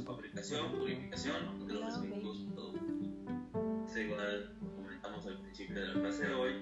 Fabricación, purificación de los residuos. Según comentamos al principio de la clase de hoy,